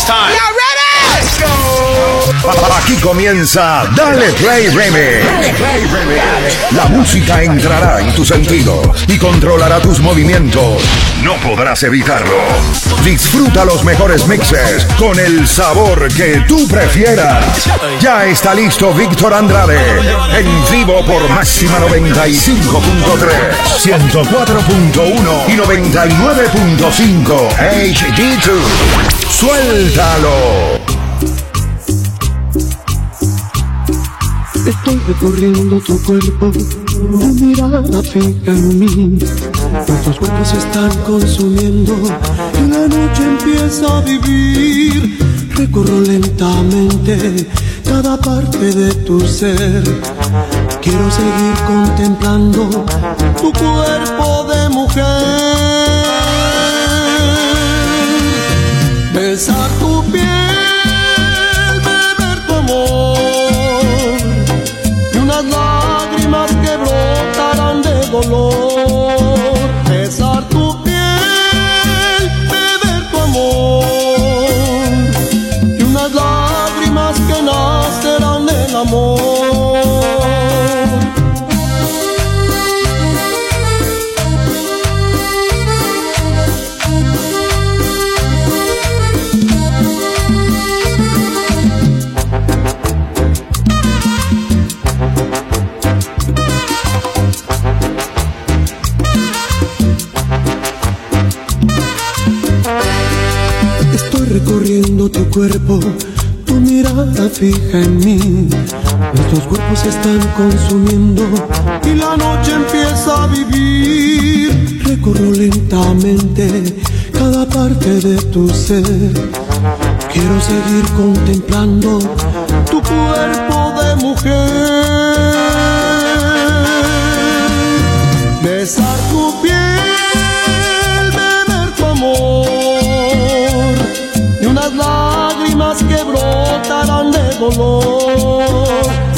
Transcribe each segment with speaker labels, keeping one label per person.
Speaker 1: It's time. Let's go. Aquí comienza Dale Play Remix. La música entrará en tu sentido y controlará tus movimientos. No podrás evitarlo. Disfruta los mejores mixes con el sabor que tú prefieras. Ya está listo Víctor Andrade. En vivo por Máxima 95.3, 104.1 y 99.5 HD2. Suéltalo.
Speaker 2: Estoy recorriendo tu cuerpo, tu mirada fija en mí. Nuestros cuerpos se están consumiendo y la noche empieza a vivir. Recorro lentamente cada parte de tu ser. Quiero seguir contemplando tu cuerpo de mujer. Cuerpos se están consumiendo y la noche empieza a vivir. Recorro lentamente cada parte de tu ser. Quiero seguir contemplando tu cuerpo de mujer. Besar tu piel,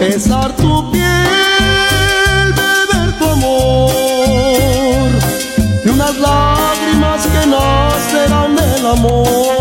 Speaker 2: Besar tu piel, beber tu amor y unas lágrimas que nacerán del amor.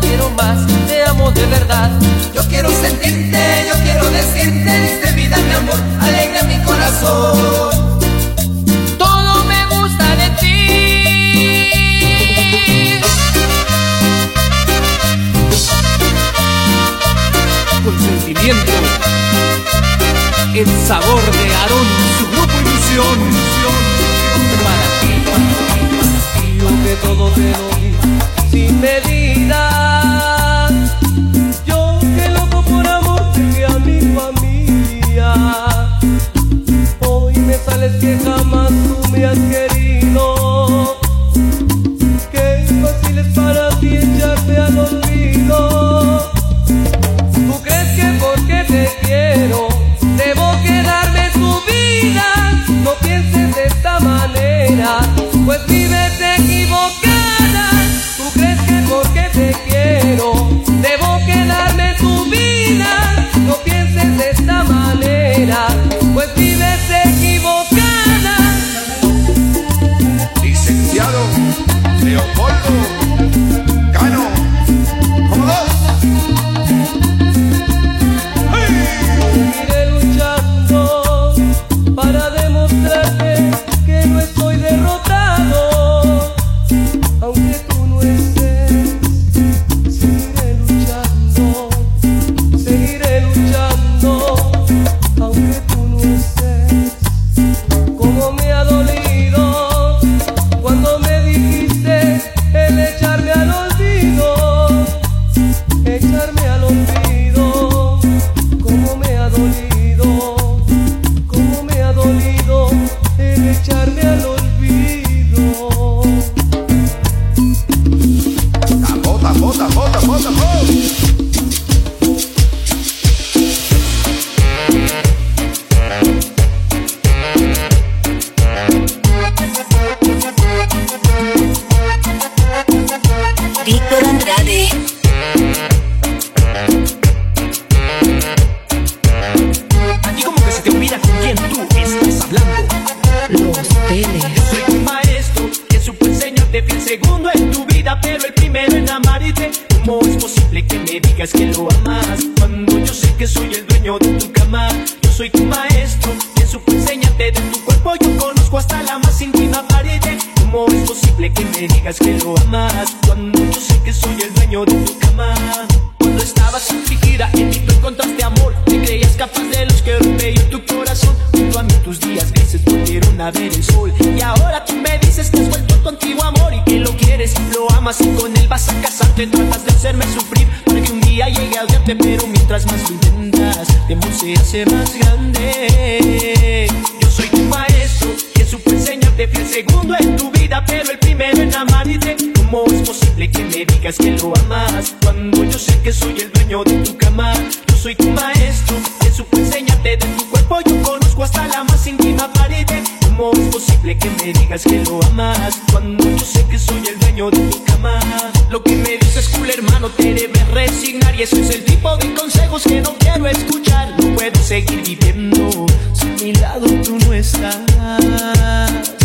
Speaker 3: quiero más, te amo de verdad. Yo quiero sentirte, yo quiero decirte, diste vida mi amor,
Speaker 4: alegra mi corazón.
Speaker 3: Todo me gusta de ti. Consentimiento, el sabor de Aarón, su grupo ilusión. Para ti, para ti, para
Speaker 5: ti, yo que todo te sin medida. Yo que loco por amor llegué a mi familia. Hoy me sales que jamás tú me has querido. Qué fácil es para ti echarte al olvido. ¿Tú crees que porque te quiero debo quedarme tu vida? No pienses de esta manera, pues vive.
Speaker 6: que me digas que lo amas. Cuando yo sé que soy el dueño de tu cama. Cuando estabas afligida en mí tú encontraste amor Te creías capaz de los que rompe yo tu corazón. Junto a mí tus días grises volvieron a ver el sol. Y ahora tú me dices que has vuelto contigo amor Y que lo quieres, lo amas. Y con él vas a casarte Tratas de hacerme sufrir para que un día llegue a odiarte Pero mientras más lo intentas, mi amor se más grande. Yo soy tu maestro, quien supo enseñarte fiel segundo en tu vida Pero el imposible que me digas que lo amas. Cuando yo sé que soy el dueño de tu cama Yo soy tu maestro, que supo enseñarte de tu cuerpo. Yo conozco hasta la más íntima pared. ¿Cómo es posible que me digas que lo amas Cuando yo sé que soy el dueño de tu cama. Lo que me dices cool hermano te debes resignar. Y eso es el tipo de consejos que no quiero escuchar. No puedo seguir viviendo si a mi lado tú no estás.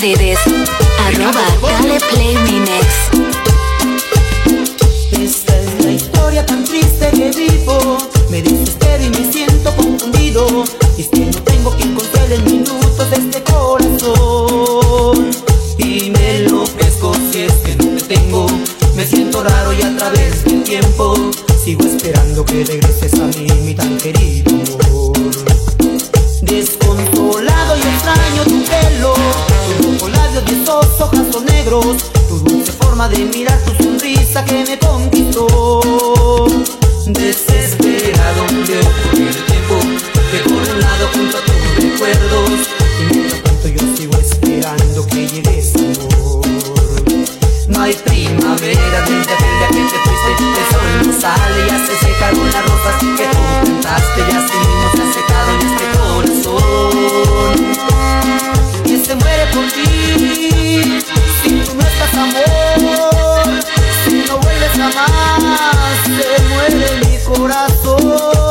Speaker 7: redes. Arroba Dale Play Remix.
Speaker 4: Esta es la historia tan triste que vivo. Me desespero y me siento confundido. Es que no tengo quien consuele en minutos de este corazón. Y me lo ofrezco si es que no te tengo. Me siento raro y a través del tiempo. Sigo esperando que regreses a mí, mi tan querido. Tu dulce forma de mirar, tu sonrisa que me conquistó. Desesperado veo por el tiempo que por un lado junto a tus recuerdos y mientras tanto yo sigo esperando que llegues amor. No hay primavera desde aquel día que te fuiste, el sol no sale, ya se secaron las rosas que tú plantaste, ya se mismo se ha secado en este corazón que se muere por ti. Amor, si no vuelves jamás, se muere mi corazón.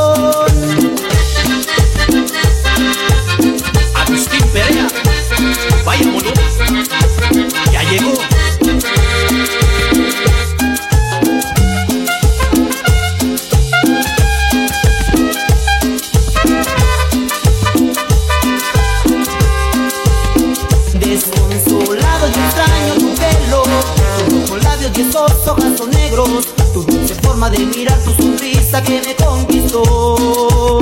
Speaker 4: De mirar, tu sonrisa que me conquistó.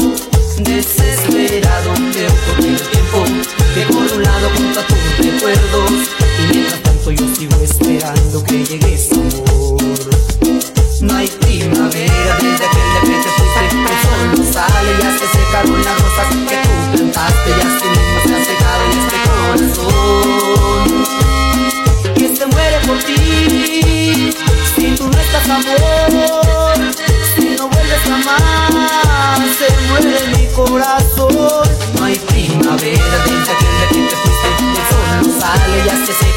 Speaker 4: Desesperado veo por el tiempo que por un lado junto a tus recuerdos y mientras tanto yo sigo esperando que llegues amor. No hay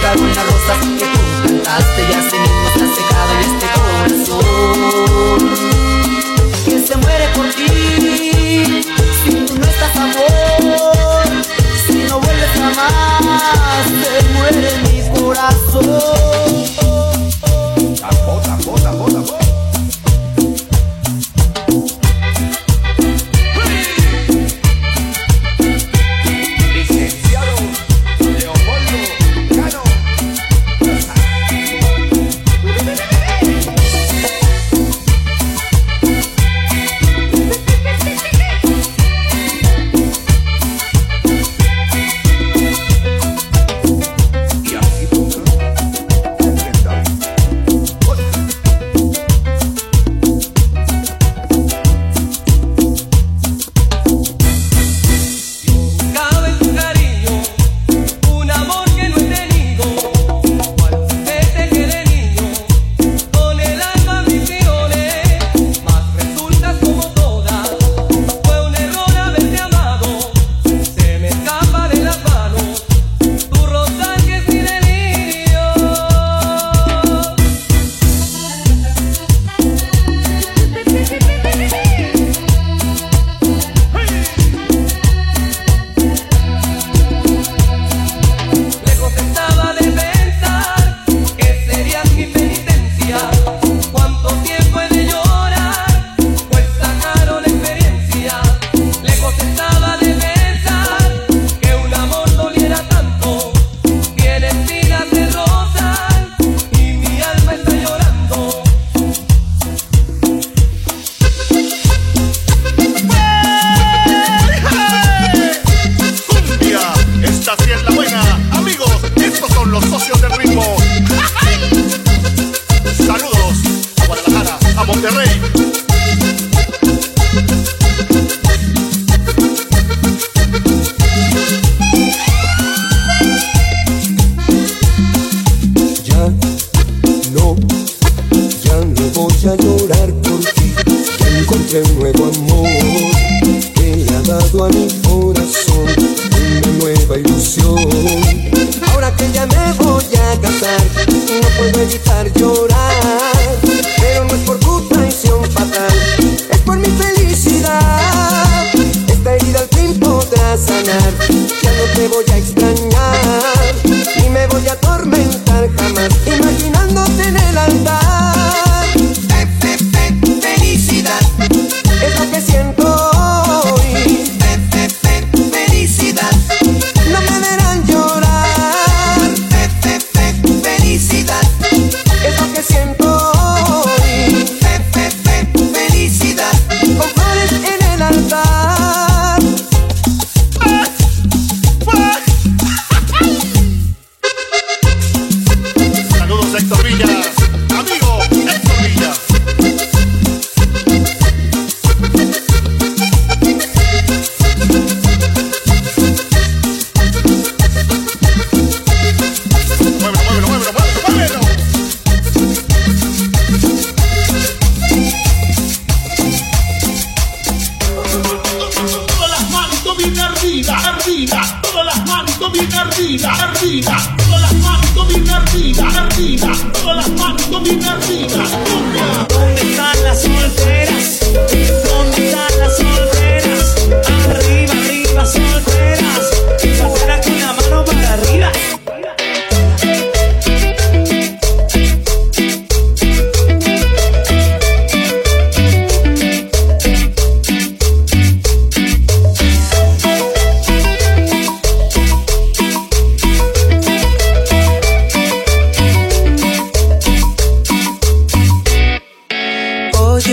Speaker 4: se secaron las rosas que tú plantaste, ya se mismo ha secado en este corazón que se muere por ti. Si tú no estás amor, si no vuelves jamás, se muere mi corazón.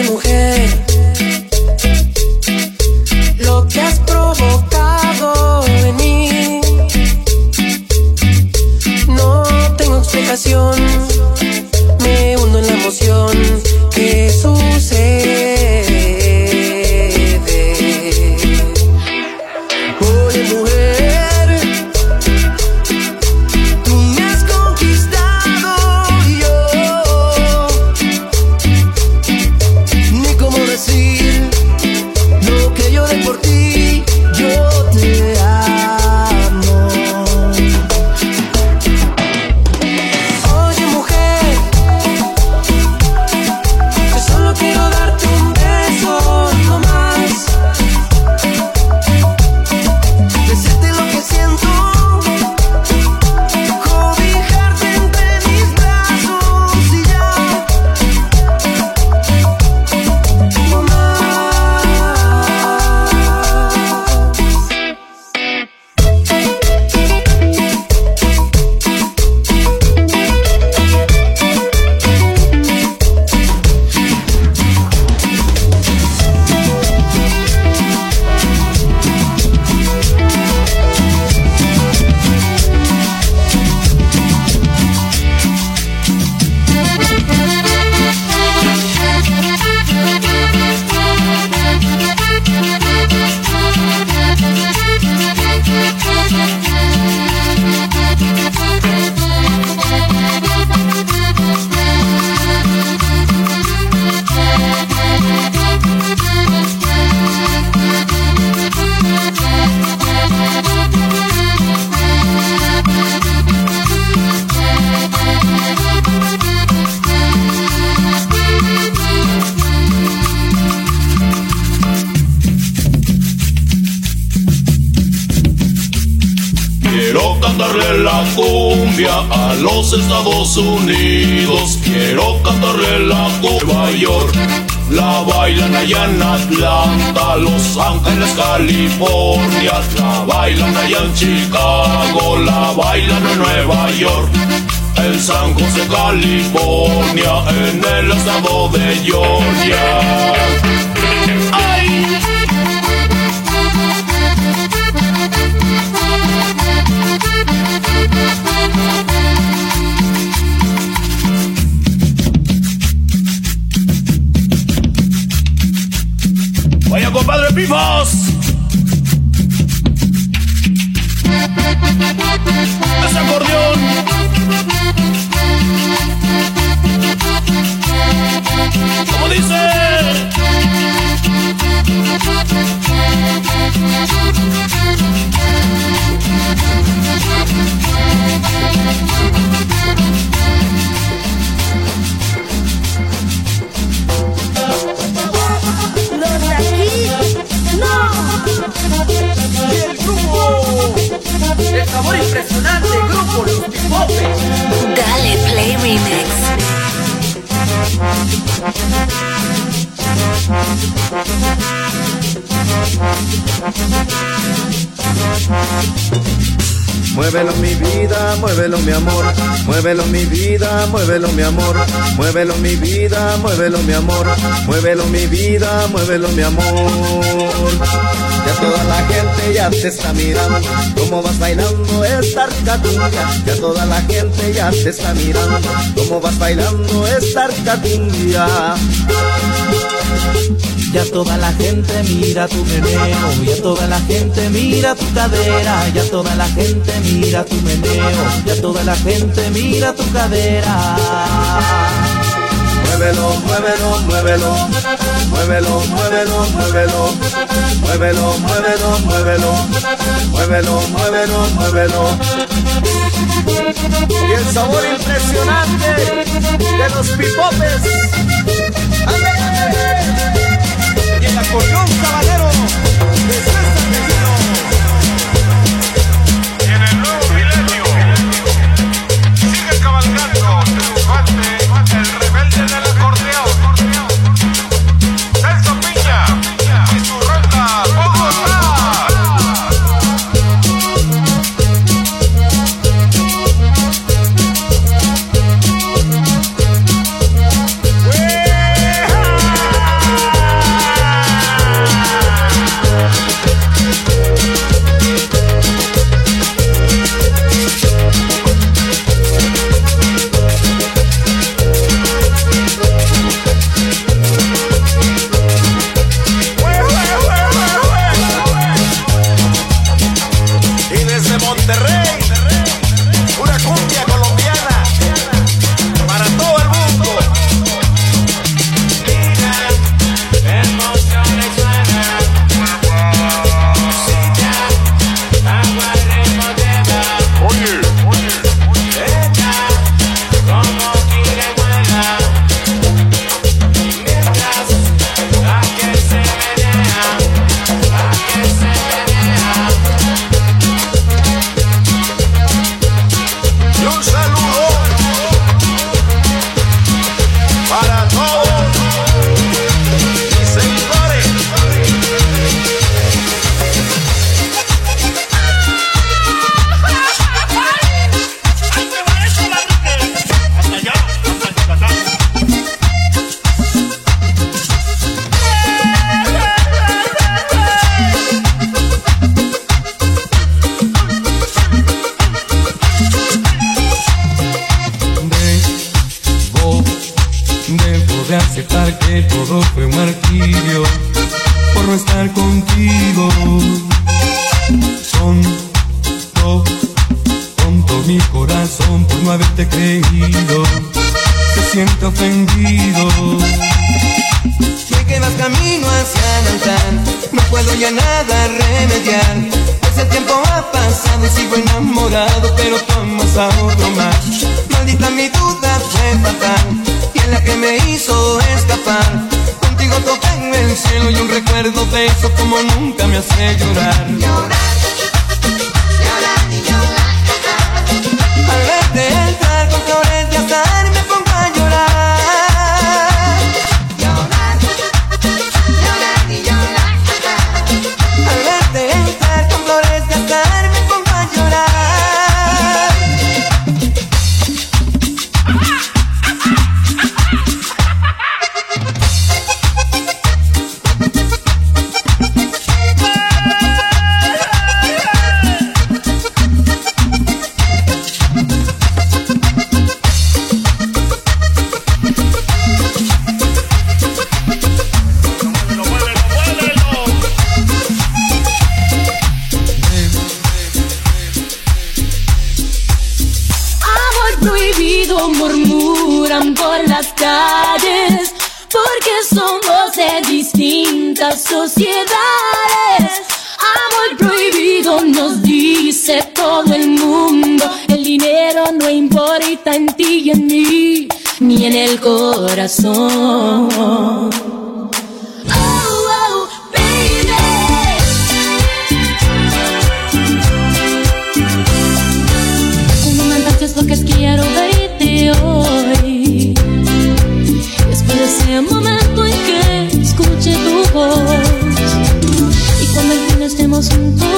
Speaker 8: Mujer,
Speaker 9: a los Estados Unidos. Quiero cantarle la Nueva York. La bailan allá en Atlanta, Los Ángeles, California. La bailan allá en Chicago, la bailan en Nueva York. En San José, California, en el estado de Georgia. Compadre Pifos. Ese acordeón. ¿Cómo dice?
Speaker 10: El grupo. El sabor impresionante, grupo Los Pipopes.
Speaker 7: Dale Play Remix.
Speaker 11: Muévelo mi vida, muévelo mi amor, muévelo mi vida, muévelo mi amor, muévelo mi vida, muévelo mi amor, muévelo mi vida, muévelo mi amor. Ya toda la gente ya te está mirando, cómo vas bailando esta rica cumbia. Ya toda la gente ya te está mirando, cómo vas bailando esta rica cumbia.
Speaker 10: Ya toda la gente mira tu meneo, ya toda la gente mira tu cadera, ya toda la gente mira tu meneo, ya toda la gente mira tu cadera
Speaker 11: muévelo, muévelo, muévelo, muévelo, muévelo, muévelo, muévelo, muévelo, muévelo, muévelo, muévelo, muévelo. Y el sabor impresionante de los pipopes.
Speaker 12: favorita en ti y en mí, ni en el corazón. Oh oh, baby. Como tantas Porque quiero verte hoy. Después de ese momento en que escuche tu voz. Y cuando al fin estemos juntos.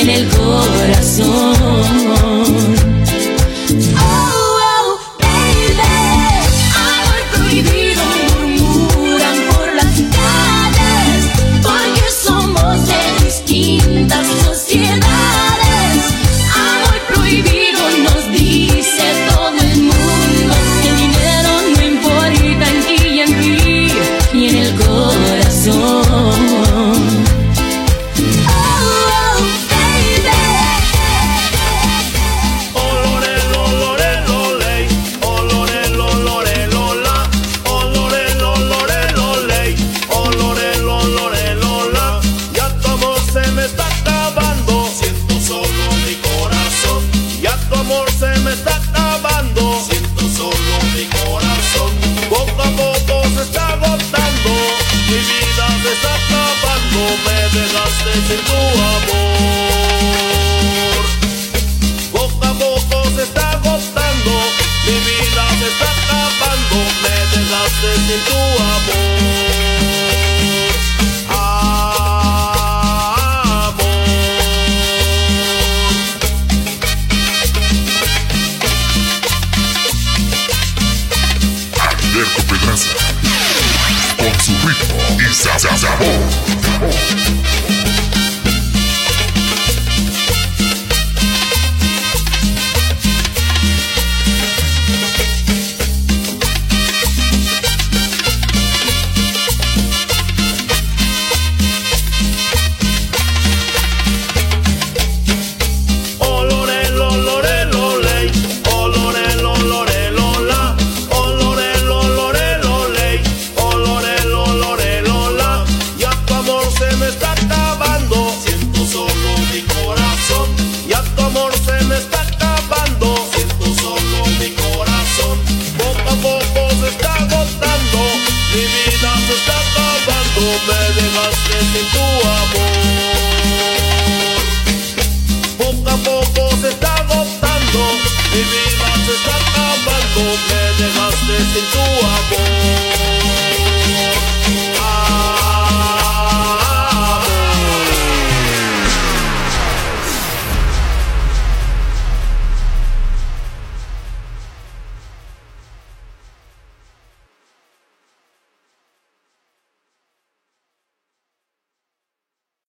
Speaker 12: En el corazón.